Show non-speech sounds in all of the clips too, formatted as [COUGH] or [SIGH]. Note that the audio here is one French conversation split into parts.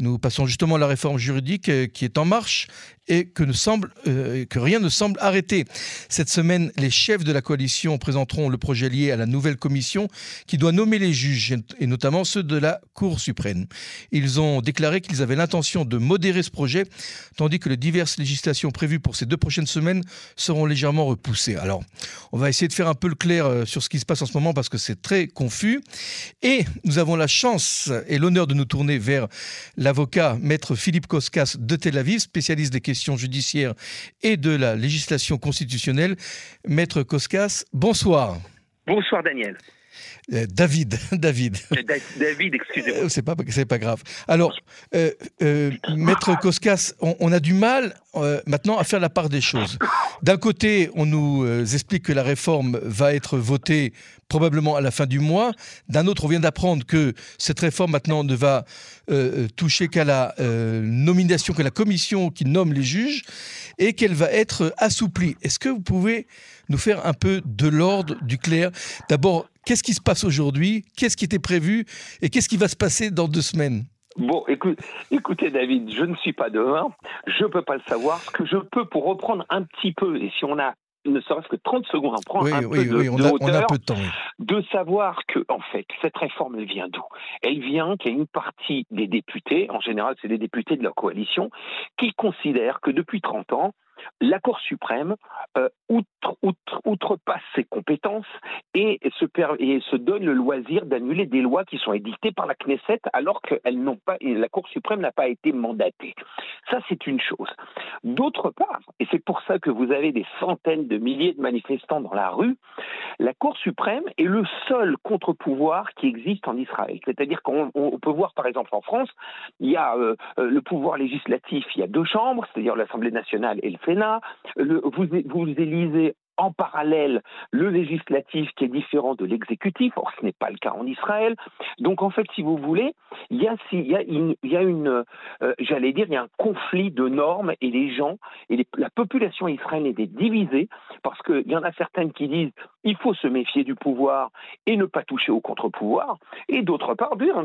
nous passons justement à la réforme juridique euh, qui est en marche et euh, que rien ne semble arrêter. Cette semaine, les chefs de la coalition présenteront le projet lié à la nouvelle commission qui doit nommer les juges, et notamment ceux de la Cour suprême. Ils ont déclaré qu'ils avaient l'intention de modérer ce projet, tandis que les diverses législations prévues pour ces deux prochaines semaines seront légèrement repoussées. Alors, on va essayer de faire un peu le clair euh, sur ce qui se passe en ce moment parce que c'est très confus. Et nous avons la chance et l'honneur de nous tourner vers l'avocat maître Philippe Koskas de Tel Aviv, spécialiste des questions judiciaire et de la législation constitutionnelle. Maître Koskas, bonsoir. Bonsoir Daniel. Euh, David, [LAUGHS] David. David, excusez-moi. Euh, c'est pas, c'est pas grave. Alors, euh, Maître Koskas, on, a du mal maintenant à faire la part des choses. D'un côté, on nous explique que la réforme va être votée probablement à la fin du mois. D'un autre, on vient d'apprendre que cette réforme maintenant ne va toucher qu'à la nomination, que la commission qui nomme les juges, et qu'elle va être assouplie. Est-ce que vous pouvez nous faire un peu de l'ordre, du clair. D'abord, Qu'est-ce qui se passe aujourd'hui? Qu'est-ce qui était prévu? Et qu'est-ce qui va se passer dans deux semaines? Bon, écoutez David, je ne suis pas devin, je ne peux pas le savoir. Ce que je peux, pour reprendre un petit peu, et si on a ne serait-ce que 30 secondes à prendre un peu de, oui, on a, un peu de temps. De savoir que, en fait, cette réforme, elle vient d'où? Elle vient qu'il y a une partie des députés, en général, c'est des députés de leur coalition, qui considèrent que depuis 30 ans, la Cour suprême euh, outre, outrepasse ses compétences et se, donne le loisir d'annuler des lois qui sont édictées par la Knesset alors que n'ont pas, la Cour suprême n'a pas été mandatée. Ça, c'est une chose. D'autre part, et c'est pour ça que vous avez des centaines de milliers de manifestants dans la rue, la Cour suprême est le seul contre-pouvoir qui existe en Israël. C'est-à-dire qu'on peut voir, par exemple, en France, il y a euh, euh, le pouvoir législatif, il y a deux chambres, c'est-à-dire l'Assemblée nationale et le Sénat. Vous, élisez en parallèle le législatif qui est différent de l'exécutif. Or, ce n'est pas le cas en Israël. Donc, en fait, si vous voulez, il y a, une, euh, j'allais dire, il y a un conflit de normes et les gens, et la population israélienne est divisée parce qu'il y en a certaines qui disent il faut se méfier du pouvoir et ne pas toucher au contre-pouvoir, et d'autre part dire,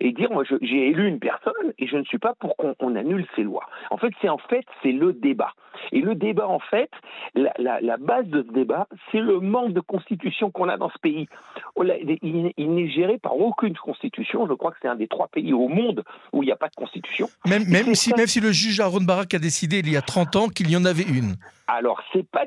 et dire moi j'ai élu une personne et je ne suis pas pour qu'on annule ses lois. En fait, c'est en fait c'est le débat. Et le débat, en fait, la, base de ce débat, c'est le manque de constitution qu'on a dans ce pays. Il, n'est géré par aucune constitution. Je crois que c'est un des trois pays au monde où il n'y a pas de constitution. Même, même si, même si le juge Aaron Barak a décidé il y a 30 ans qu'il y en avait une. Alors, c'est pas,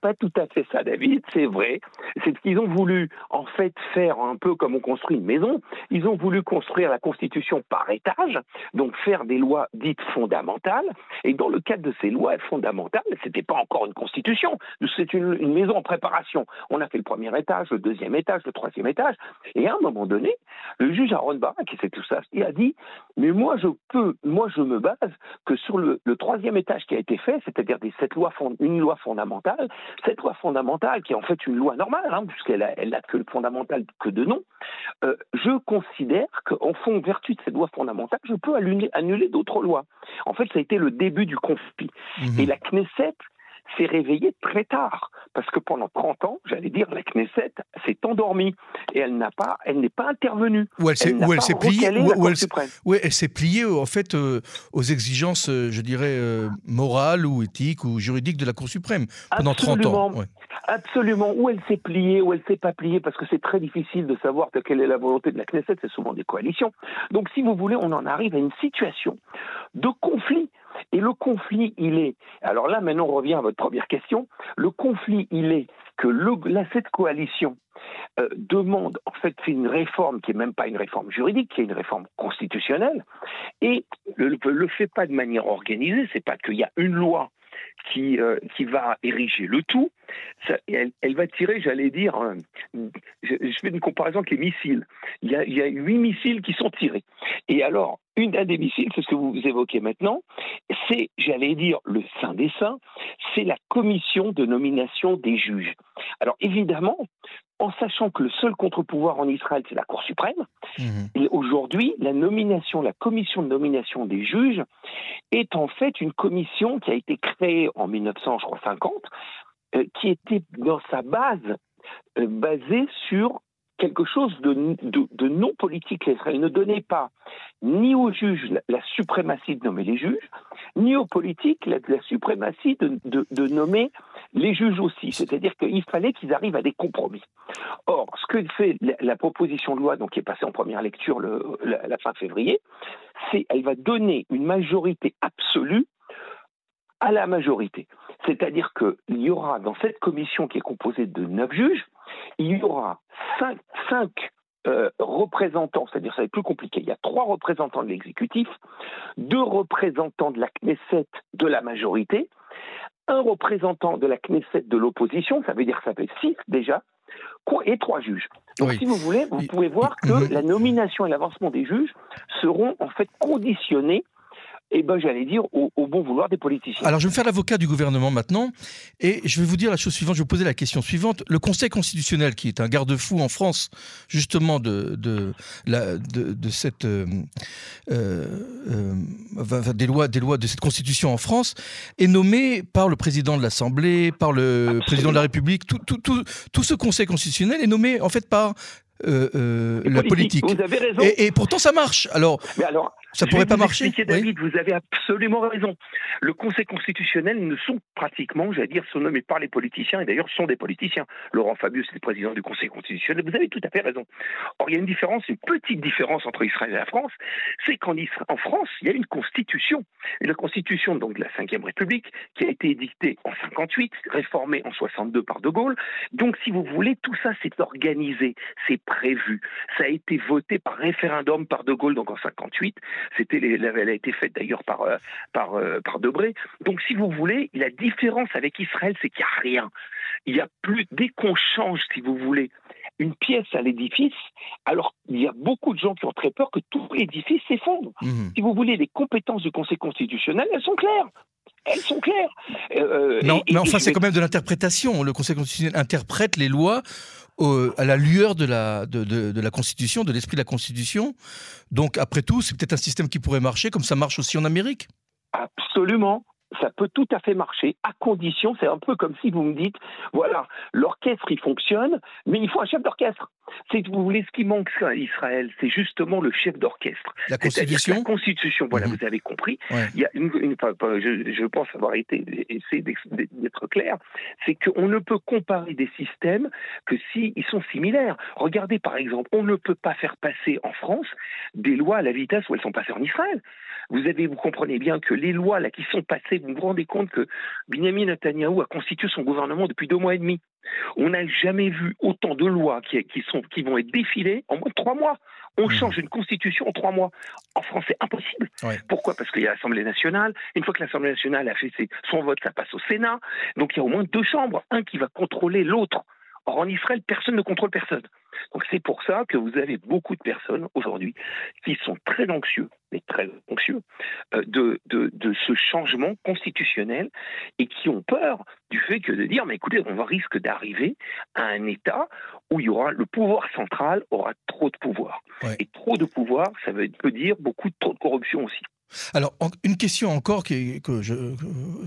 pas tout à fait ça, David, c'est vrai. C'est ce qu'ils ont voulu, en fait, faire un peu comme on construit une maison. Ils ont voulu construire la Constitution par étage, donc faire des lois dites fondamentales. Et dans le cadre de ces lois fondamentales, c'était pas encore une Constitution, c'est une, maison en préparation. On a fait le premier étage, le deuxième étage, le troisième étage. Et à un moment donné, le juge Aaron Barak, qui sait tout ça, il a dit, mais moi, je peux, moi, je me base que sur le, troisième étage qui a été fait, c'est-à-dire des sept lois fondamentales, une loi fondamentale. Cette loi fondamentale, qui est en fait une loi normale, hein, puisqu'elle n'a elle a que le fondamental que de nom, euh, je considère qu'en fond, vertu de cette loi fondamentale, je peux annuler, d'autres lois. En fait, ça a été le début du conflit. Mhm. Et la Knesset s'est réveillée très tard, parce que pendant 30 ans, j'allais dire, la Knesset s'est endormie et elle n'a pas, elle n'est pas intervenue. Ou elle s'est pliée, ou, elle, elle s'est pliée en fait euh, aux exigences, euh, je dirais, euh, morales ou éthiques ou juridiques de la Cour suprême pendant 30 ans. Absolument. Où elle s'est pliée, où elle s'est pas pliée, parce que c'est très difficile de savoir quelle est la volonté de la Knesset. C'est souvent des coalitions. Donc, si vous voulez, on en arrive à une situation de conflit et le conflit, il est, alors là maintenant on revient à votre première question, le conflit, il est que cette coalition euh, demande, en fait, une réforme qui n'est même pas une réforme juridique, qui est une réforme constitutionnelle, et ne le, le, fait pas de manière organisée, c'est pas qu'il y a une loi qui, euh, qui va ériger le tout, elle, va tirer, j'allais dire, je, fais une comparaison avec les missiles. Il y a huit missiles qui sont tirés. Et alors, une des missiles, c'est ce que vous évoquez maintenant, c'est, j'allais dire, le Saint des Saints, c'est la commission de nomination des juges. Alors évidemment, en sachant que le seul contre-pouvoir en Israël, c'est la Cour suprême, mhm. aujourd'hui, la nomination, la commission de nomination des juges est en fait une commission qui a été créée en 1950, euh, qui était dans sa base euh, basée sur quelque chose de, non politique. Il ne donnait pas ni aux juges la, suprématie de nommer les juges, ni aux politiques la, suprématie de, nommer les juges aussi. C'est-à-dire qu'il fallait qu'ils arrivent à des compromis. Or, ce que fait la, proposition de loi, donc qui est passée en première lecture le, la, fin février, c'est qu'elle va donner une majorité absolue à la majorité. C'est-à-dire qu'il y aura dans cette commission qui est composée de neuf juges, il y aura cinq, euh, représentants, c'est-à-dire ça va être plus compliqué, il y a trois représentants de l'exécutif, deux représentants de la Knesset de la majorité, un représentant de la Knesset de l'opposition, ça veut dire que ça fait six déjà, et trois juges. Donc, si vous voulez, vous pouvez voir que la nomination et l'avancement des juges seront en fait conditionnés eh ben, j'allais dire, au, bon vouloir des politiciens. Alors, je vais me faire l'avocat du gouvernement maintenant, et je vais vous dire la chose suivante, je vais vous poser la question suivante. Le Conseil constitutionnel, qui est un garde-fou en France, justement, de, de, la, de, cette, euh, euh, euh, des, lois, des lois de cette constitution en France, est nommé par le président de l'Assemblée, par le président de la République. Tout, tout, tout, tout ce Conseil constitutionnel est nommé, en fait, par la politique. Vous avez raison. Et, et, pourtant, ça marche. Alors, Mais alors ça pourrait pas marcher. David, vous avez absolument raison. Le Conseil constitutionnel ne sont pratiquement, j'allais dire, sont nommés par les politiciens, et d'ailleurs sont des politiciens. Laurent Fabius est le président du Conseil constitutionnel. Vous avez tout à fait raison. Or, il y a une différence, une petite différence entre Israël et la France, c'est qu'en en France, il y a une constitution. Une constitution donc de la Ve République qui a été édictée en 58, réformée en 62 par De Gaulle. Donc, si vous voulez, tout ça c'est organisé, c'est prévu. Ça a été voté par référendum par De Gaulle donc en 58. C'était, elle a été faite d'ailleurs par, euh, par, euh, par Debré. Donc, si vous voulez, la différence avec Israël, c'est qu'il n'y a rien. Il y a plus, dès qu'on change, si vous voulez, une pièce à l'édifice, alors il y a beaucoup de gens qui ont très peur que tout l'édifice s'effondre. Mmh. Si vous voulez, les compétences du Conseil constitutionnel, elles sont claires elles sont claires. Euh, non, mais enfin, c'est quand même de l'interprétation. Le Conseil constitutionnel interprète les lois à la lueur de la, de, de, la Constitution, de l'esprit de la Constitution. Donc, après tout, c'est peut-être un système qui pourrait marcher comme ça marche aussi en Amérique. Absolument ça peut tout à fait marcher, à condition, c'est un peu comme si vous me dites, voilà, l'orchestre il fonctionne, mais il faut un chef d'orchestre. Si vous voulez, ce qui manque à Israël, c'est justement le chef d'orchestre. La Constitution La Constitution, voilà, mhm. vous avez compris. Il y a une, je, pense avoir été essayé d'être clair, c'est qu'on ne peut comparer des systèmes que s'ils ils sont similaires. Regardez par exemple, on ne peut pas faire passer en France des lois à la vitesse où elles sont passées en Israël. Vous avez, vous comprenez bien que les lois là qui sont passées, vous vous rendez compte que Benjamin Netanyahu a constitué son gouvernement depuis deux mois et demi. On n'a jamais vu autant de lois qui, sont, qui vont être défilées en moins de trois mois. On mmh. change une constitution en trois mois. En France, c'est impossible. Pourquoi? Parce qu'il y a l'Assemblée nationale. Une fois que l'Assemblée nationale a fait son vote, ça passe au Sénat. Donc il y a au moins deux chambres. Un qui va contrôler l'autre. Or, en Israël, personne ne contrôle personne. Donc, c'est pour ça que vous avez beaucoup de personnes aujourd'hui qui sont très anxieux, mais très anxieux, euh, de, de, de, ce changement constitutionnel et qui ont peur du fait que de dire, mais écoutez, on va risque d'arriver à un État où il y aura le pouvoir central aura trop de pouvoir. Et trop de pouvoir, ça veut dire beaucoup trop de corruption aussi. Alors, une question encore que,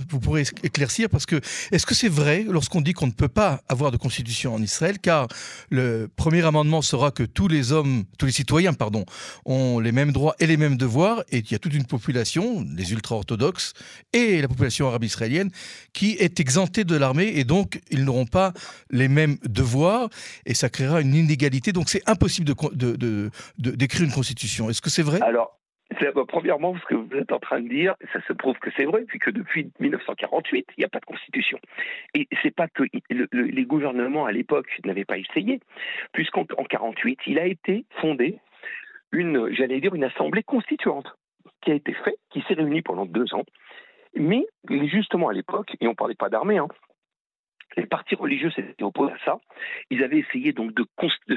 vous pourrez éclaircir, parce que est-ce que c'est vrai lorsqu'on dit qu'on ne peut pas avoir de constitution en Israël, car le premier amendement sera que tous les hommes, tous les citoyens, pardon, ont les mêmes droits et les mêmes devoirs, et il y a toute une population, les ultra-orthodoxes et la population arabe israélienne, qui est exemptée de l'armée, et donc ils n'auront pas les mêmes devoirs, et ça créera une inégalité. Donc c'est impossible d'écrire de, une constitution. Est-ce que c'est vrai? Alors, premièrement, ce que vous êtes en train de dire, ça se prouve que c'est vrai, puisque depuis 1948, il n'y a pas de constitution. Et c'est pas que les gouvernements à l'époque n'avaient pas essayé, puisqu'en 1948, il a été fondé une, j'allais dire, une assemblée constituante qui a été faite, qui s'est réunie pendant deux ans. Mais justement à l'époque, et on ne parlait pas d'armée, hein, les partis religieux s'étaient opposés à ça. Ils avaient essayé donc de,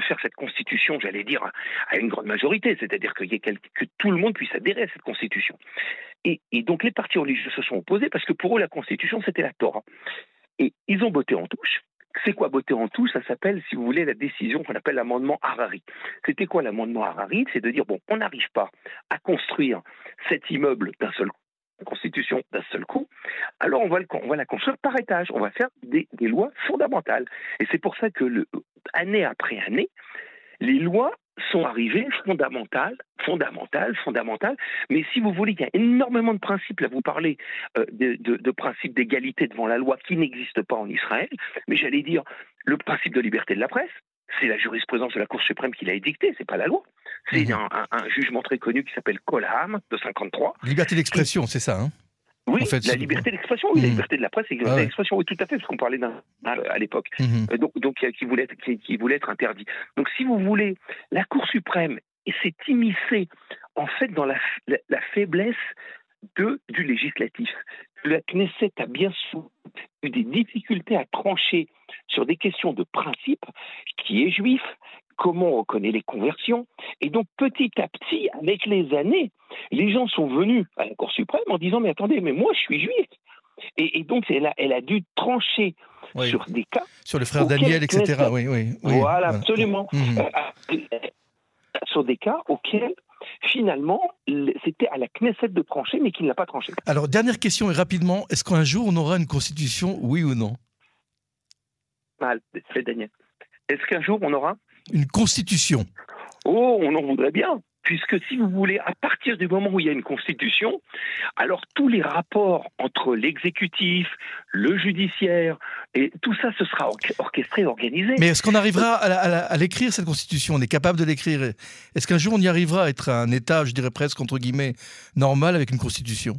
faire cette constitution, j'allais dire, à une grande majorité, c'est-à-dire que, tout le monde puisse adhérer à cette constitution. Et, donc les partis religieux se sont opposés parce que pour eux, la constitution, c'était la Torah. Et ils ont botté en touche. C'est quoi botter en touche? Ça s'appelle, si vous voulez, la décision qu'on appelle l'amendement Harari. C'était quoi l'amendement Harari? C'est de dire, bon, on n'arrive pas à construire cet immeuble d'un seul coup Constitution d'un seul coup, alors on va, la construire par étage. On va faire des, lois fondamentales. Et c'est pour ça que, année après année, les lois sont arrivées fondamentales, fondamentales, fondamentales. Mais si vous voulez, il y a énormément de principes. Là, vous parlez euh, de, de, de principe d'égalité devant la loi qui n'existe pas en Israël. Mais j'allais dire le principe de liberté de la presse. C'est la jurisprudence de la Cour suprême qui l'a édicté, c'est pas la loi. C'est Mhm. un, un- un jugement très connu qui s'appelle Colham de 53. Liberté d'expression, c'est ça. hein? Oui, En fait, la liberté d'expression, oui, la Mhm. liberté de la presse et la Ah liberté ouais. d'expression, oui, tout à fait, parce qu'on parlait d'un à, l'époque. Mhm. Euh, donc, donc qui voulait être, qui, qui voulait être interdit. Donc, si vous voulez, la Cour suprême s'est immiscée en fait dans la, la, la faiblesse de, du législatif. La Knesset a bien eu des difficultés à trancher sur des questions de principe, qui est juif, comment on reconnaît les conversions, et donc petit à petit, avec les années, les gens sont venus à la Cour suprême en disant mais attendez, mais moi je suis juif. Et, et donc elle a, elle a dû trancher Oui. sur des cas Sur le frère Daniel, etc. Oui, oui. voilà, absolument. Mhm. Euh, euh, sur des cas auxquels, finalement, c'était à la Knesset de trancher, mais qui ne l'a pas tranché. Alors, dernière question et rapidement, est-ce qu'un jour on aura une constitution, oui ou non? Mal, c'est Daniel. Est-ce qu'un jour on aura? Une constitution Oh, on en voudrait bien. Puisque si vous voulez, à partir du moment où il y a une constitution, alors tous les rapports entre l'exécutif, le judiciaire, et tout ça, ce sera or- orchestré, organisé. Mais est-ce qu'on arrivera à, l'écrire, cette constitution? On est capable de l'écrire Est-ce qu'un jour on y arrivera à être un État, je dirais presque, entre guillemets, normal avec une constitution?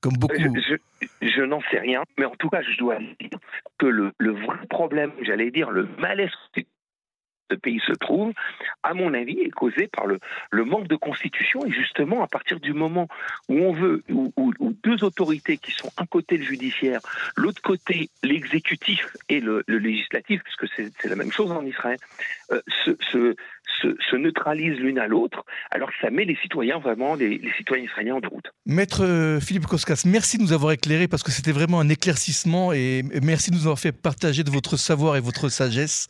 Comme beaucoup. Je, je- je n'en sais rien, mais en tout cas, je dois dire que le, le vrai problème, j'allais dire, le malaise ce pays se trouve, à mon avis, est causé par le, le manque de constitution. Et justement, à partir du moment où on veut, où, deux autorités qui sont un côté le judiciaire, l'autre côté l'exécutif et le, le législatif, puisque c'est la même chose en Israël, euh, se, se- se neutralisent l'une à l'autre, alors ça met les citoyens, vraiment, les, les citoyens israéliens en déroute. Maître euh, Philippe Koskas, merci de nous avoir éclairé parce que c'était vraiment un éclaircissement et merci de nous avoir fait partager de votre savoir et votre sagesse.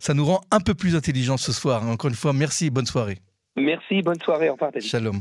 Ça nous rend un peu plus intelligents ce soir. Encore une fois, merci et bonne soirée. Merci, bonne soirée, au revoir David. Shalom.